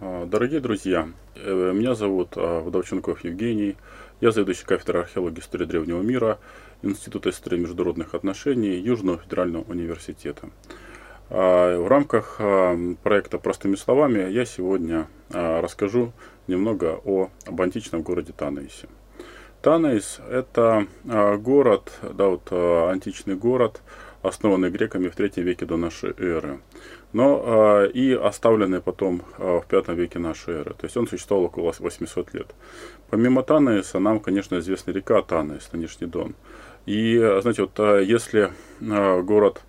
А, дорогие друзья, э, меня зовут а, Вдовченков Евгений. Я заведующий кафедрой археологии истории древнего мира Института истории международных отношений Южного федерального университета. А, в рамках проекта «Простыми словами» я сегодня расскажу немного о, античном городе Танаисе. Танаис – это город, да, вот, античный город, основанный греками в третьем веке до нашей эры но э, и оставленный потом э, в пятом веке нашей эры. То есть он существовал около 800 лет. Помимо Танаиса, нам, конечно, известна река Танаис, нынешний Дон. И, знаете, вот если э, город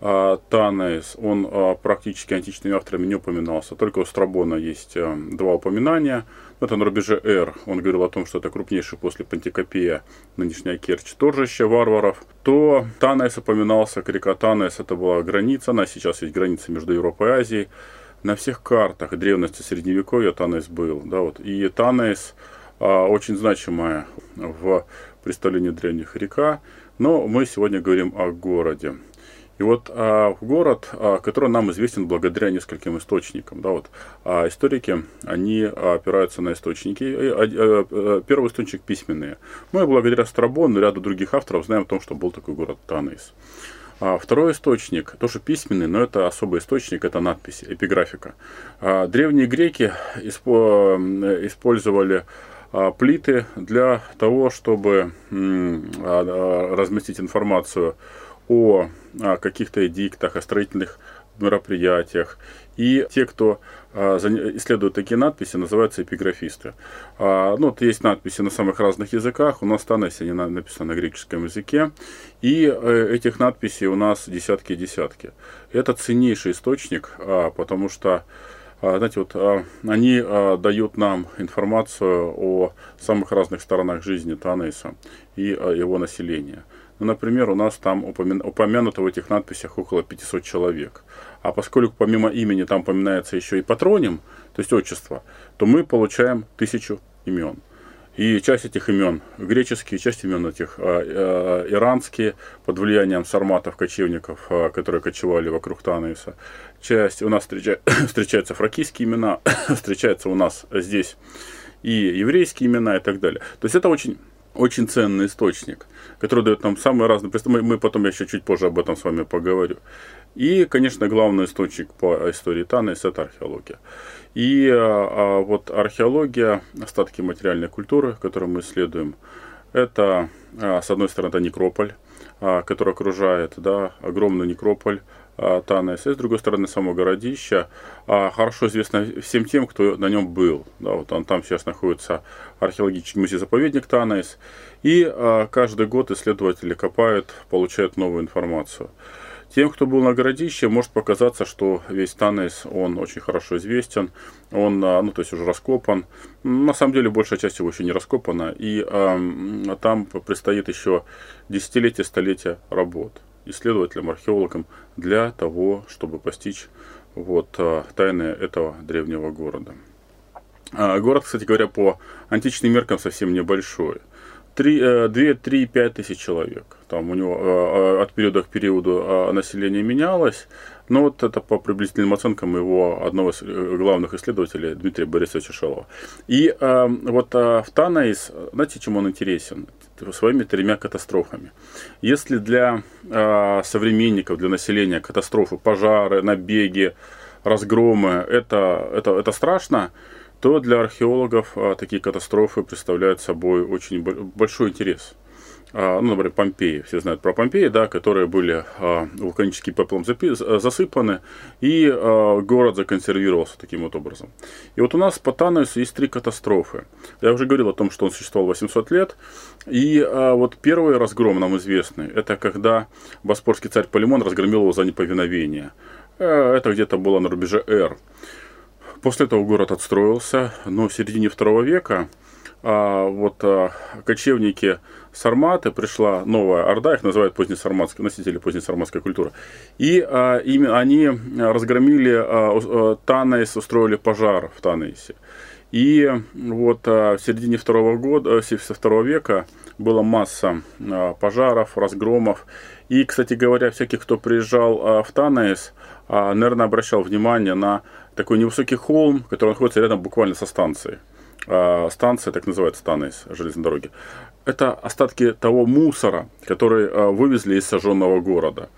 э, Танаис, он э, практически античными авторами не упоминался, только у Страбона есть э, два упоминания – это на рубеже Р. Он говорил о том, что это крупнейший после Пантикопея, нынешняя Керчь, торжище варваров. То Танаис упоминался, река Танаис, это была граница, она сейчас есть граница между Европой и Азией. На всех картах древности Средневековья Танаис был. Да, вот. И Танаис а, очень значимая в представлении древних река. Но мы сегодня говорим о городе. И вот а, город, а, который нам известен благодаря нескольким источникам. Да, вот, а историки, они опираются на источники. И, а, а, первый источник письменные. Мы благодаря Страбону и ряду других авторов знаем о том, что был такой город Танаис. А второй источник, тоже письменный, но это особый источник, это надписи, эпиграфика. А, древние греки использовали а, плиты для того, чтобы разместить информацию о каких-то эдиктах, о строительных мероприятиях. И те, кто а, исследуют такие надписи, называются эпиграфисты. А, ну, вот есть надписи на самых разных языках. У нас Танес, они написаны на греческом языке. И э, этих надписей у нас десятки и десятки. Это ценнейший источник, а, потому что знаете, вот они дают нам информацию о самых разных сторонах жизни Танеса и его населения. Ну, например, у нас там упомянуто в этих надписях около 500 человек. А поскольку помимо имени там упоминается еще и патроним, то есть отчество, то мы получаем тысячу имен. И часть этих имен греческие, часть имен этих э, э, иранские, под влиянием сарматов, кочевников, э, которые кочевали вокруг Танаиса. Часть у нас встреча, встречаются фракийские имена, встречаются у нас здесь и еврейские имена и так далее. То есть это очень очень ценный источник, который дает нам самые разные... Мы, мы потом еще чуть позже об этом с вами поговорю. И, конечно, главный источник по истории Танес – это археология. И а, а, вот археология, остатки материальной культуры, которую мы исследуем, это, а, с одной стороны, некрополь, который окружает, да, огромный некрополь, а, Танес, и с другой стороны само городище, а, хорошо известно всем тем, кто на нем был. Да, вот он там сейчас находится археологический музей-заповедник Танес, и а, каждый год исследователи копают, получают новую информацию. Тем, кто был на городище, может показаться, что весь Танес, он очень хорошо известен, он, ну, то есть уже раскопан. На самом деле, большая часть его еще не раскопана, и а, там предстоит еще десятилетия, столетия работ исследователям, археологам для того, чтобы постичь вот, а, тайны этого древнего города. А, город, кстати говоря, по античным меркам совсем небольшой. 2-3-5 э, тысяч человек. Там у него а, от периода к периоду население менялось. Но вот это по приблизительным оценкам его одного из э, главных исследователей Дмитрия Борисовича Шелова. И вот в Танаис, знаете, чем он интересен? своими тремя катастрофами. Если для э, современников, для населения катастрофы, пожары, набеги, разгромы это, это, это страшно, то для археологов э, такие катастрофы представляют собой очень большой интерес. А, ну, например, Помпеи, все знают про Помпеи, да, которые были а, вулканическим пеплом засыпаны, и а, город законсервировался таким вот образом. И вот у нас по Тануису есть три катастрофы. Я уже говорил о том, что он существовал 800 лет, и вот первый разгром нам известный, это когда боспорский царь Полимон разгромил его за неповиновение. Э, это где-то было на рубеже Р. После этого город отстроился, но в середине второго века а, вот а, кочевники Сарматы, пришла новая орда, их называют позднесарматские, носители позднесарматской культуры. И а, ими, они разгромили а, а, Танейс, устроили пожар в Танейсе. И вот в середине второго года, со второго века была масса пожаров, разгромов. И, кстати говоря, всякий, кто приезжал в Танаис, наверное, обращал внимание на такой невысокий холм, который находится рядом буквально со станцией. Станция, так называется, Танаис железной дороги. Это остатки того мусора, который вывезли из сожженного города.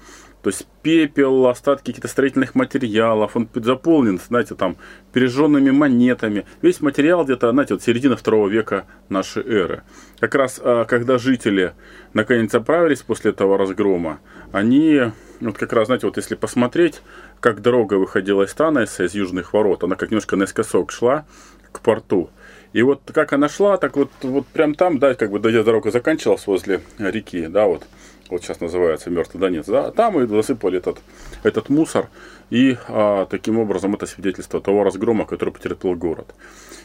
То есть пепел, остатки каких-то строительных материалов, он заполнен, знаете, там, пережженными монетами. Весь материал где-то, знаете, вот середина второго века нашей эры. Как раз, а, когда жители наконец оправились после этого разгрома, они, вот как раз, знаете, вот если посмотреть, как дорога выходила из Танеса, из южных ворот, она как немножко наискосок шла к порту. И вот как она шла, так вот, вот прям там, да, как бы дорога заканчивалась возле реки, да, вот вот сейчас называется Мертвый Донец, да, там и засыпали этот, этот мусор, и а, таким образом это свидетельство того разгрома, который потерпел город.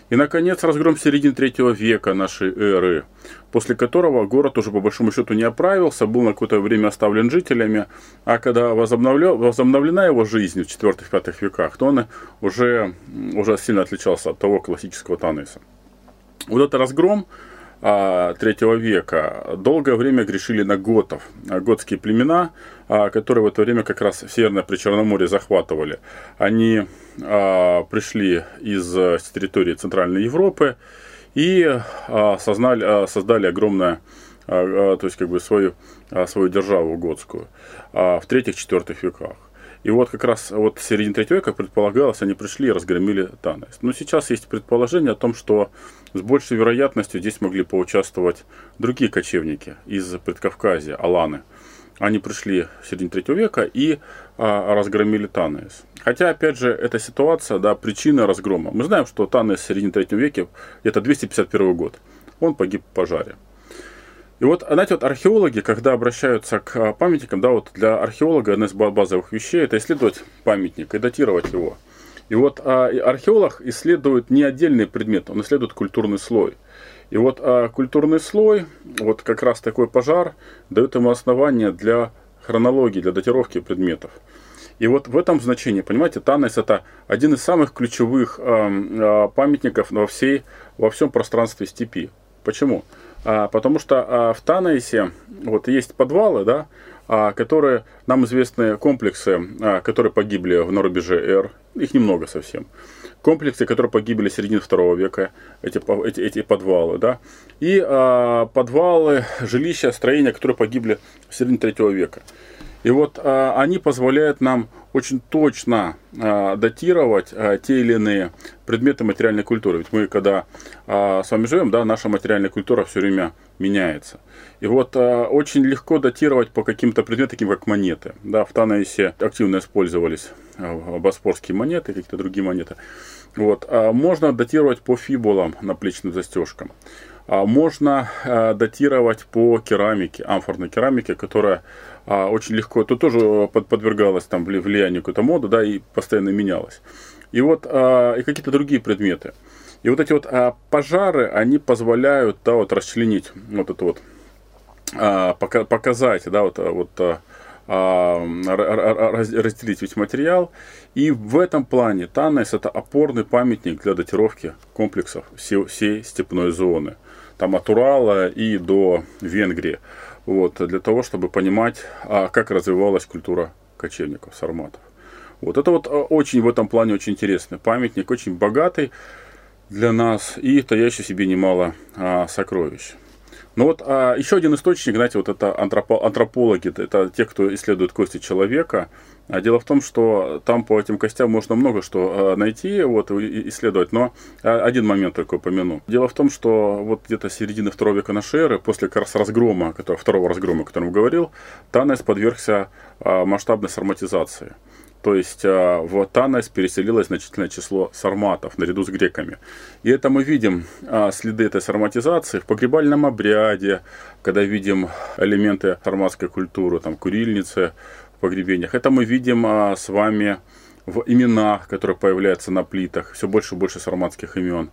И, наконец, разгром середины третьего века нашей эры, после которого город уже по большому счету не оправился, был на какое-то время оставлен жителями, а когда возобновлена его жизнь в 4-5 веках, то он уже, уже сильно отличался от того классического Таныса. Вот этот разгром, а, третьего века долгое время грешили на готов, готские племена, а, которые в это время как раз Северное Причерноморье захватывали. Они а, пришли из территории Центральной Европы и сознали, создали огромное то есть как бы свою, свою державу готскую в третьих-четвертых веках. И вот как раз вот в середине третьего века, предполагалось, они пришли и разгромили Танаис. Но сейчас есть предположение о том, что с большей вероятностью здесь могли поучаствовать другие кочевники из Предкавказья, аланы. Они пришли в середине третьего века и а, разгромили Танес. Хотя, опять же, эта ситуация, да, причина разгрома. Мы знаем, что Танес в середине третьего века, это 251 год, он погиб в пожаре. И вот, знаете, вот археологи, когда обращаются к а, памятникам, да, вот для археолога одна из базовых вещей это исследовать памятник и датировать его. И вот а, археолог исследует не отдельный предмет, он исследует культурный слой. И вот а, культурный слой, вот как раз такой пожар, дает ему основание для хронологии, для датировки предметов. И вот в этом значении, понимаете, Танес это один из самых ключевых э, памятников во, всей, во всем пространстве степи. Почему? А, потому что а, в Танесе вот есть подвалы, да, а, которые нам известны комплексы, а, которые погибли в на Р, их немного совсем. Комплексы, которые погибли в середине второго века, эти, эти, эти подвалы, да, и а, подвалы, жилища, строения, которые погибли в середине третьего века. И вот а, они позволяют нам очень точно а, датировать а, те или иные предметы материальной культуры. Ведь мы, когда а, с вами живем, да, наша материальная культура все время меняется. И вот а, очень легко датировать по каким-то предметам, таким как монеты. Да, в Танаисе активно использовались а, боспорские монеты, какие-то другие монеты. Вот, а, можно датировать по фибулам, наплечным застежкам. А, можно а, датировать по керамике, амфорной керамике, которая а, очень легко, тут тоже подвергалась там влиянию какой-то моды, да, и постоянно менялась. И вот и какие-то другие предметы. И вот эти вот пожары, они позволяют, да, вот расчленить вот это вот, показать, да, вот, вот разделить весь материал. И в этом плане Танес это опорный памятник для датировки комплексов всей степной зоны там от Урала и до Венгрии. Вот, для того, чтобы понимать, а, как развивалась культура кочевников, сарматов. Вот это вот а, очень в этом плане очень интересный памятник, очень богатый для нас и таящий себе немало а, сокровищ. Ну вот а, еще один источник, знаете, вот это антропо, антропологи, это те, кто исследует кости человека. А дело в том, что там по этим костям можно много что а, найти, вот, исследовать, но а, один момент только упомяну. Дело в том, что вот где-то середины второго века нашей эры, после как раз разгрома, второго разгрома, о котором говорил, Танес подвергся масштабной сарматизации. То есть а, в Танес переселилось значительное число сарматов наряду с греками. И это мы видим а, следы этой сарматизации в погребальном обряде, когда видим элементы сарматской культуры, там курильницы в погребениях. Это мы видим а, с вами в именах, которые появляются на плитах, все больше и больше сарматских имен.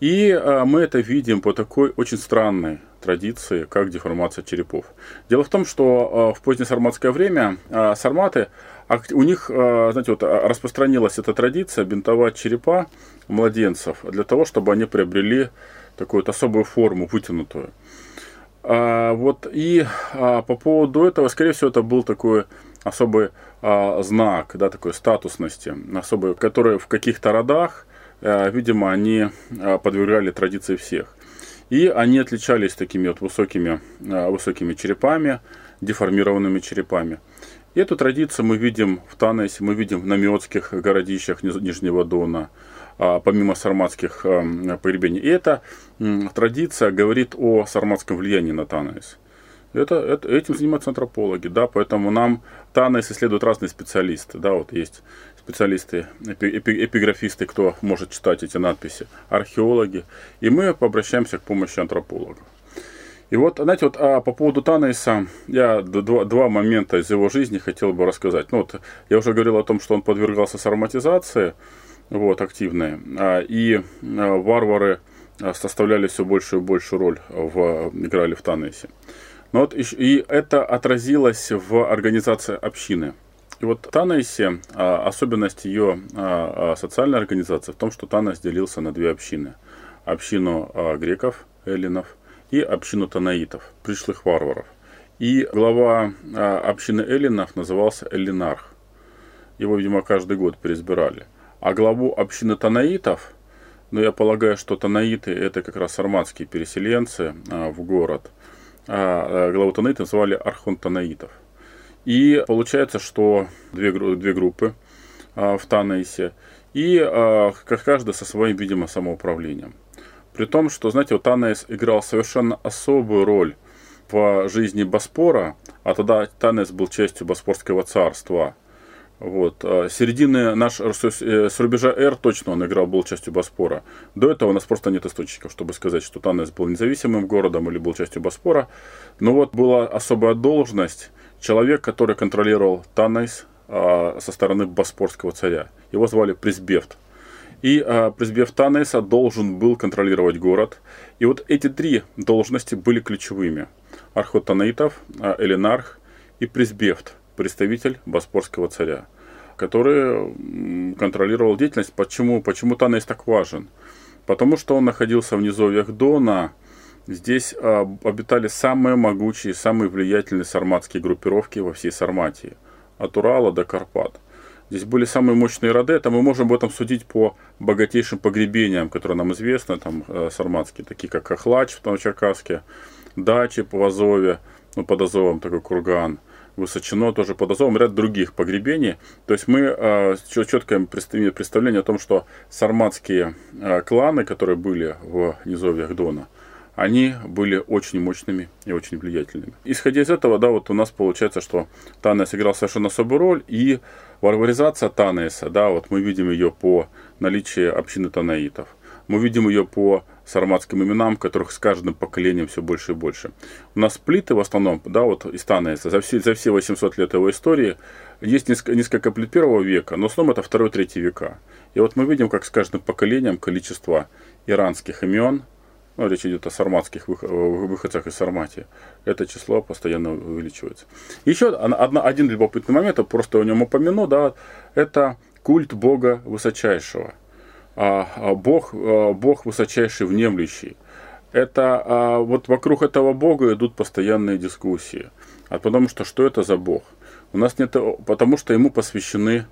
И мы это видим по такой очень странной традиции, как деформация черепов. Дело в том, что в позднее сарматское время сарматы, у них, знаете, вот распространилась эта традиция бинтовать черепа младенцев для того, чтобы они приобрели такую вот особую форму, вытянутую. А, вот и а, по поводу этого, скорее всего, это был такой особый а, знак, да, такой статусности, особый, который в каких-то родах, а, видимо, они а, подвергали традиции всех. И они отличались такими вот высокими, а, высокими черепами, деформированными черепами. И эту традицию мы видим в Танесе, мы видим в намиотских городищах Нижнего Дона, а, помимо сарматских эм, погребений. И эта традиция говорит о сарматском влиянии на Танес. Это, это, этим занимаются антропологи, да, поэтому нам Танес исследуют разные специалисты, да, вот есть специалисты, эпи, эпи, эпиграфисты, кто может читать эти надписи, археологи, и мы обращаемся к помощи антропологов. И вот, знаете, вот а по поводу Танейса я два, два момента из его жизни хотел бы рассказать. Ну, вот, я уже говорил о том, что он подвергался сарматизации, вот, активные, а, и а, варвары а, составляли все большую и большую роль, в, играли в Танейсе. Но вот, и, и это отразилось в организации общины. И вот Танейсе, особенность ее социальной организации в том, что Танейс делился на две общины. Общину греков, эллинов – и общину танаитов, пришлых варваров. И глава а, общины эллинов назывался Эллинарх. Его, видимо, каждый год переизбирали. А главу общины танаитов, ну, я полагаю, что танаиты это как раз сарматские переселенцы а, в город. А, а главу танаитов называли архон танаитов. И получается, что две, две группы в Танаисе, и а, каждый со своим, видимо, самоуправлением. При том, что, знаете, вот Танес играл совершенно особую роль в жизни Боспора, а тогда Танес был частью Боспорского царства. Вот. А середины наш, э, с рубежа Р точно он играл, был частью Боспора. До этого у нас просто нет источников, чтобы сказать, что Танес был независимым городом или был частью Боспора. Но вот была особая должность, человек, который контролировал Танес а, со стороны Боспорского царя. Его звали Призбефт. И а, Пресбев Танеса должен был контролировать город. И вот эти три должности были ключевыми. Архот Танаитов, а, Элинарх и Пресбефт, представитель Боспорского царя, который контролировал деятельность. Почему, почему Танес так важен? Потому что он находился в низовьях Дона, Здесь а, обитали самые могучие, самые влиятельные сарматские группировки во всей Сарматии. От Урала до Карпат. Здесь были самые мощные роды, это мы можем об этом судить по богатейшим погребениям, которые нам известны, там э, сарматские, такие как Ахлач в Новочеркасске, Дачи по Азове, ну, под Азовом такой курган, Высочино тоже под Азовом, ряд других погребений. То есть мы э, четкое представление о том, что сарматские э, кланы, которые были в низовьях Дона, они были очень мощными и очень влиятельными. Исходя из этого, да, вот у нас получается, что Танес сыграл совершенно особую роль, и варваризация Танеса, да, вот мы видим ее по наличию общины танаитов. Мы видим ее по сарматским именам, которых с каждым поколением все больше и больше. У нас плиты в основном, да, вот из Танеса, за все, за все 800 лет его истории, есть несколько, несколько плит первого века, но в основном это второй-третий века. И вот мы видим, как с каждым поколением количество иранских имен, ну, речь идет о сарматских выходцах из Сарматии, это число постоянно увеличивается. Еще одна, один любопытный момент, просто о нем упомяну, да, это культ Бога Высочайшего. А, а Бог, а, Бог Высочайший внемлющий. Это вот вокруг этого Бога идут постоянные дискуссии. А потому что что это за Бог? У нас нет, потому что ему посвящены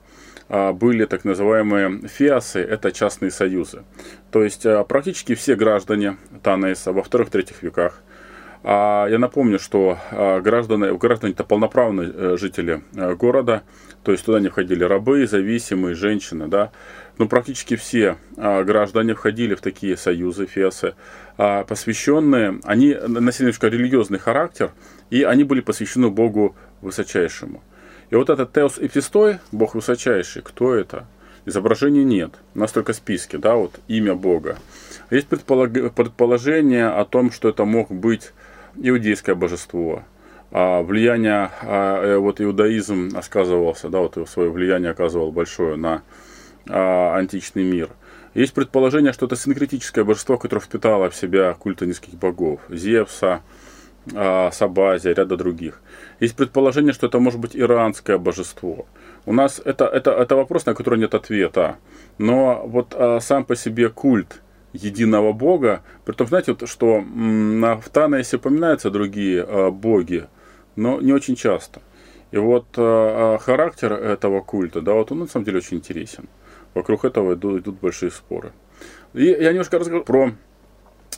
были так называемые фиасы, это частные союзы. То есть а, практически все граждане Танейса во вторых-третьих веках а я напомню, что граждане, граждане это полноправные э, жители э, города, то есть туда не входили рабы, зависимые, женщины, да. Но практически все граждане входили в такие союзы, фесы, посвященные, они носили немножко религиозный характер, и они были посвящены Богу Высочайшему. И вот этот Теос Эпистой, Бог высочайший, кто это? Изображений нет, у нас только списки, да, вот имя Бога. Есть предположение о том, что это мог быть иудейское божество. А влияние, а, э, вот иудаизм сказывался, да, вот свое влияние оказывал большое на античный мир. Есть предположение, что это синкретическое божество, которое впитало в себя культы низких богов. Зевса, Сабазия, ряда других. Есть предположение, что это может быть иранское божество. У нас это, это, это вопрос, на который нет ответа. Но вот а, сам по себе культ единого бога, при том, знаете, вот, что на, в Танаисе упоминаются другие а, боги, но не очень часто. И вот а, а, характер этого культа, да, вот он на самом деле очень интересен. Вокруг этого идут, идут большие споры. И я немножко расскажу про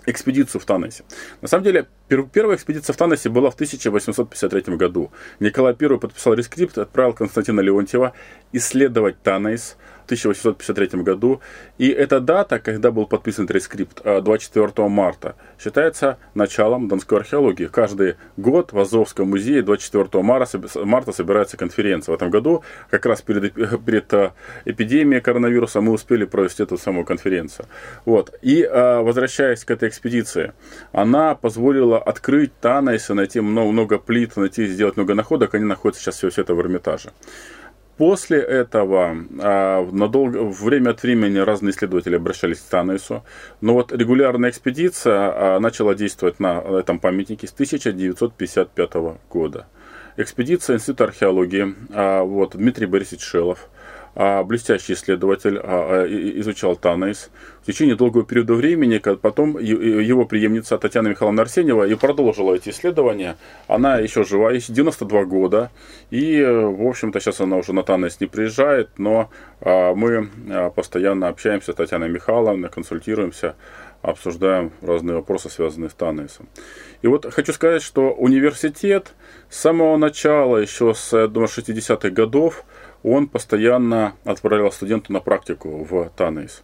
экспедицию в Танасе. На самом деле, первая экспедиция в Танасе была в 1853 году. Николай I подписал рескрипт, отправил Константина Леонтьева исследовать Танаис – 1853 году. И эта дата, когда был подписан рескрипт 24 э, марта, считается началом донской археологии. Каждый год в Азовском музее 24 марта собирается конференция. В этом году, как раз перед, перед э, эпидемией коронавируса, мы успели провести эту самую конференцию. Вот. И э, возвращаясь к этой экспедиции, она позволила открыть Танаис и найти много, много плит, найти, сделать много находок. Они находятся сейчас все, все это в Эрмитаже. После этого а, на долго, время от времени разные исследователи обращались к Танаису, но вот регулярная экспедиция а, начала действовать на этом памятнике с 1955 года. Экспедиция Института археологии, а, вот, Дмитрий Борисович Шелов – блестящий исследователь а, а, изучал Танейс. В течение долгого периода времени, потом его преемница Татьяна Михайловна Арсеньева и продолжила эти исследования. Она еще жива, ей 92 года. И, в общем-то, сейчас она уже на Танейс не приезжает, но мы постоянно общаемся с Татьяной Михайловной, консультируемся обсуждаем разные вопросы, связанные с Танейсом. И вот хочу сказать, что университет с самого начала, еще с, я думаю, 60-х годов, он постоянно отправлял студента на практику в Танейс.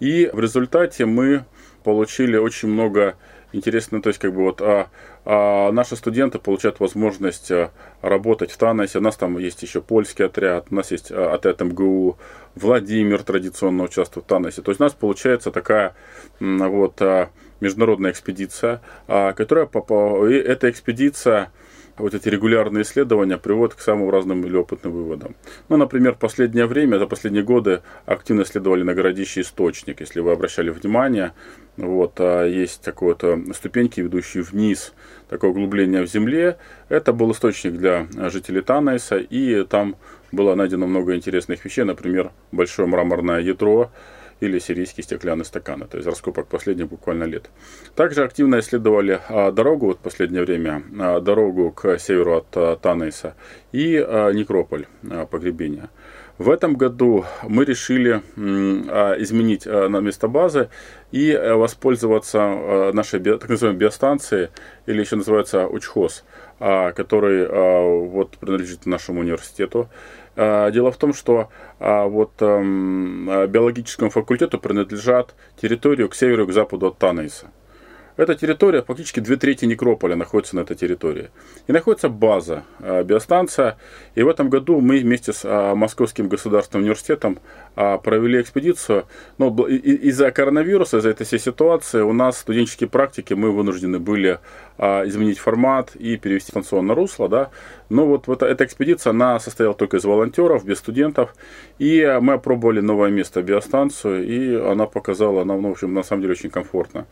И в результате мы получили очень много интересно, то есть как бы вот а, а наши студенты получают возможность а, работать в Танасе. У нас там есть еще польский отряд, у нас есть а, отряд МГУ, Владимир традиционно участвует в Танасе. То есть у нас получается такая вот а, международная экспедиция, а, которая и эта экспедиция вот эти регулярные исследования приводят к самым разным или опытным выводам. Ну, например, в последнее время, за последние годы активно исследовали на городище источник. Если вы обращали внимание, вот, а есть такое то ступеньки, ведущие вниз, такое углубление в земле. Это был источник для жителей Танайса, и там было найдено много интересных вещей, например, большое мраморное ядро, или сирийские стеклянные стаканы, то есть раскопок последних буквально лет. Также активно исследовали а, дорогу, вот последнее время, а, дорогу к северу от а, Танейса и некрополь погребения. В этом году мы решили изменить место базы и а, воспользоваться нашей так называемой биостанцией, или еще называется Учхоз, который вот, принадлежит нашему университету. Дело в том, что вот биологическому факультету принадлежат территорию к северу и к западу от Танейса. Эта территория, фактически две трети некрополя находится на этой территории. И находится база, биостанция. И в этом году мы вместе с Московским государственным университетом провели экспедицию. Но из-за коронавируса, из-за этой всей ситуации у нас студенческие практики, мы вынуждены были изменить формат и перевести станционное русло. Да? Но вот, вот эта экспедиция, она состояла только из волонтеров, без студентов. И мы опробовали новое место, биостанцию, и она показала нам, ну, в общем, на самом деле очень комфортно.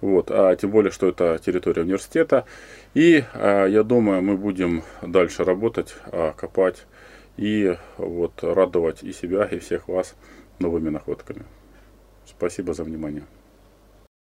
Вот, а тем более, что это территория университета. И а, я думаю, мы будем дальше работать, а, копать и вот радовать и себя, и всех вас новыми находками. Спасибо за внимание.